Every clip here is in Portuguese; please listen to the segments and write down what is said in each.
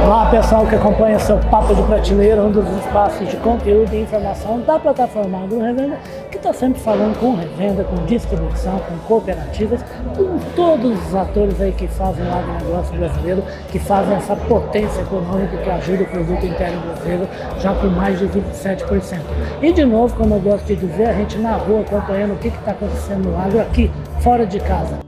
Olá pessoal que acompanha seu Papo de Prateleira, um dos espaços de conteúdo e informação da plataforma Agro Revenda, que está sempre falando com revenda, com distribuição, com cooperativas, com todos os atores aí que fazem o agronegócio brasileiro, que fazem essa potência econômica que ajuda o produto interno brasileiro já com mais de 27%. E de novo, como eu gosto de dizer, a gente na rua acompanhando o que está acontecendo no agro aqui, fora de casa.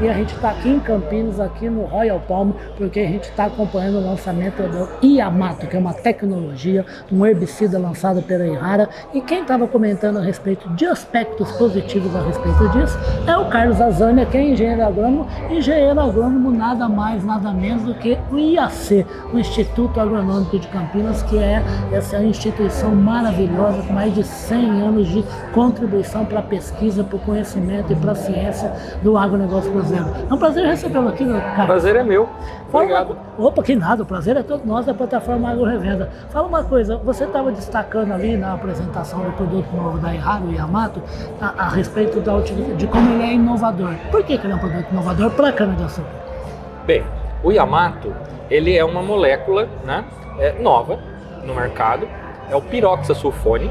E a gente está aqui em Campinas, aqui no Royal Palm, porque a gente está acompanhando o lançamento do Iamato, que é uma tecnologia, um herbicida lançado pela Ihara. E quem estava comentando a respeito de aspectos positivos a respeito disso é o Carlos Azania, que é engenheiro agrônomo. Engenheiro agrônomo nada mais, nada menos do que o IAC, o Instituto Agronômico de Campinas, que é essa instituição maravilhosa com mais de 100 anos de contribuição para a pesquisa, para o conhecimento e para a ciência do agronegócio brasileiro. É um prazer recebê-lo aqui, cara. Prazer é meu. Obrigado. Uma... Opa, que nada, o prazer é todo nosso da plataforma Agro Revenda. Fala uma coisa, você estava destacando ali na apresentação do produto novo da Errado Yamato a, a, respeito da, de como ele é inovador. Por que, que ele é um produto inovador para a cana-de-açúcar? Bem, o Yamato, ele é uma molécula né, é, nova no mercado, é o piroxasulfone,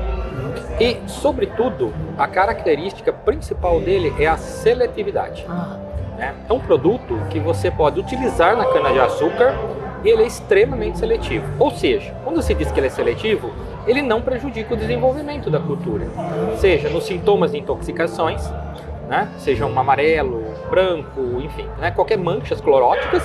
e, sobretudo, a característica principal dele é a seletividade. Ah. Né? É um produto que você pode utilizar na cana-de-açúcar e ele é extremamente seletivo. Ou seja, quando se diz que ele é seletivo, ele não prejudica o desenvolvimento da cultura, seja nos sintomas de intoxicações, né? seja um amarelo, branco, enfim, né? qualquer manchas cloróticas,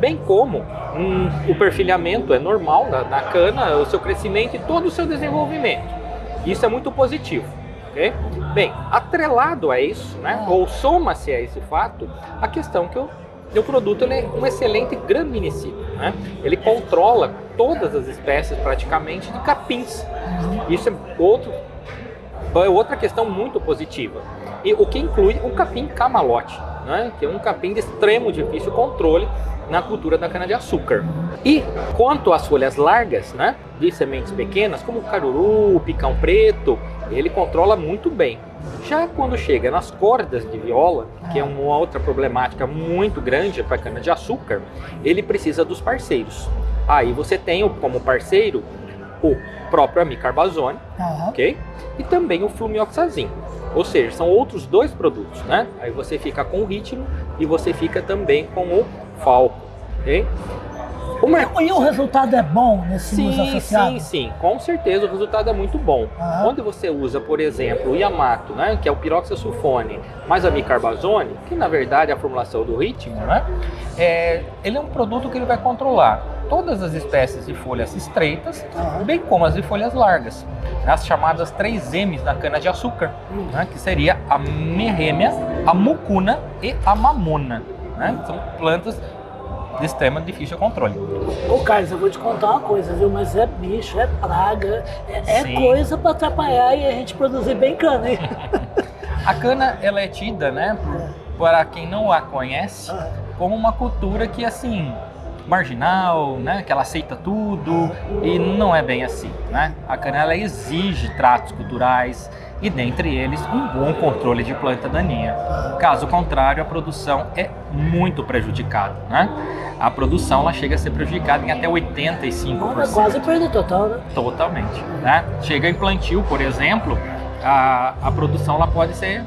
bem como um, o perfilhamento é normal na, na cana, o seu crescimento e todo o seu desenvolvimento. Isso é muito positivo. Okay? Bem, atrelado a isso, né, ou soma-se a esse fato, a questão que o, o produto ele é um excelente graminicida. Né? Ele controla todas as espécies praticamente de capins. Isso é outro, é outra questão muito positiva. E o que inclui o capim camalote, né? que é um capim de extremo difícil controle na cultura da cana-de-açúcar. E quanto às folhas largas, né, de sementes pequenas, como caruru, picão preto, ele controla muito bem. Já quando chega nas cordas de viola, que é uma outra problemática muito grande para a cana-de-açúcar, ele precisa dos parceiros. Aí você tem como parceiro o próprio amicarbazone, uhum. ok? E também o flumioxazin. Ou seja, são outros dois produtos, né? Aí você fica com o ritmo e você fica também com o falco, ok? O E o resultado é bom nesse sim, uso associado? Sim, sim, com certeza o resultado é muito bom. Uhum. Quando você usa, por exemplo, o Yamato, né, que é o piroxasulfone, mais a micarbazone, que na verdade é a formulação do ritmo, né, é, ele é um produto que ele vai controlar todas as espécies de folhas estreitas, uhum. bem como as de folhas largas, as chamadas 3Ms da cana-de-açúcar, né, que seria a merrêmia, a mucuna e a mamona. Né? São plantas de extrema difícil controle. Ô Carlos, eu vou te contar uma coisa, viu? Mas é bicho, é praga, é, é coisa para atrapalhar e a gente produzir bem cana, hein? a cana, ela é tida, né, por, para quem não a conhece, como uma cultura que, assim, marginal, né, que ela aceita tudo e não é bem assim, né? A cana ela exige tratos culturais e dentre eles um bom controle de planta daninha. Caso contrário, a produção é muito prejudicada, né? A produção ela chega a ser prejudicada em até 85%. É quase perda total, né? Totalmente, né? Chega em plantio, por exemplo, a, a produção ela pode ser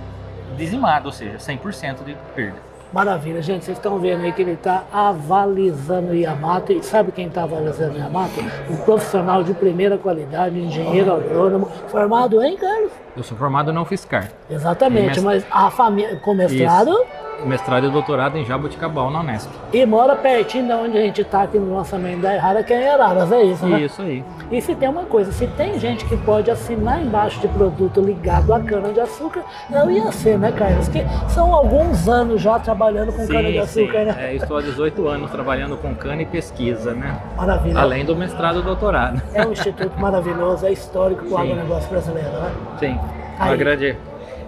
dizimada, ou seja, 100% de perda. Maravilha, gente, vocês estão vendo aí que ele está avalizando o Yamato. E sabe quem está avalizando o Yamato? Um profissional de primeira qualidade, engenheiro agrônomo, formado em, Carlos? Eu sou formado não fiscal. Exatamente, mas a família, com mestrado? Isso mestrado e doutorado em Jaboticabal, na Unesp. E mora pertinho de onde a gente está aqui no lançamento da Errada, que é em Araras, é isso, né? Isso aí. E se tem uma coisa, se tem gente que pode assinar embaixo de produto ligado à cana-de-açúcar, não ia ser, né, Carlos? Que são alguns anos já trabalhando com cana-de-açúcar, né? É, estou há 18 anos trabalhando com cana e pesquisa, né? Maravilha. Além do mestrado e doutorado. É um instituto maravilhoso, é histórico para o agronegócio brasileiro, né? Sim, uma grande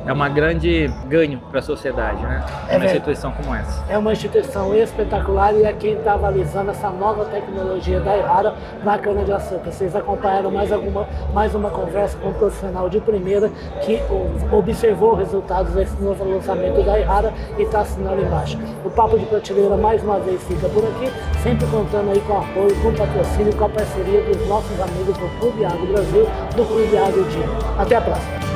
é uma grande ganho para a sociedade, né? É uma verdade. instituição como essa. É uma instituição espetacular e é quem está avalizando essa nova tecnologia da Errara na cana-de-açúcar. Vocês acompanharam mais, alguma, mais uma conversa com um profissional de primeira que observou os resultados desse novo lançamento da Errara e está assinando embaixo. O Papo de Prateleira mais uma vez fica por aqui, sempre contando aí com o apoio, com o patrocínio, com a parceria dos nossos amigos do Clube Agro Brasil, do Clube Agro Dia. Até a próxima!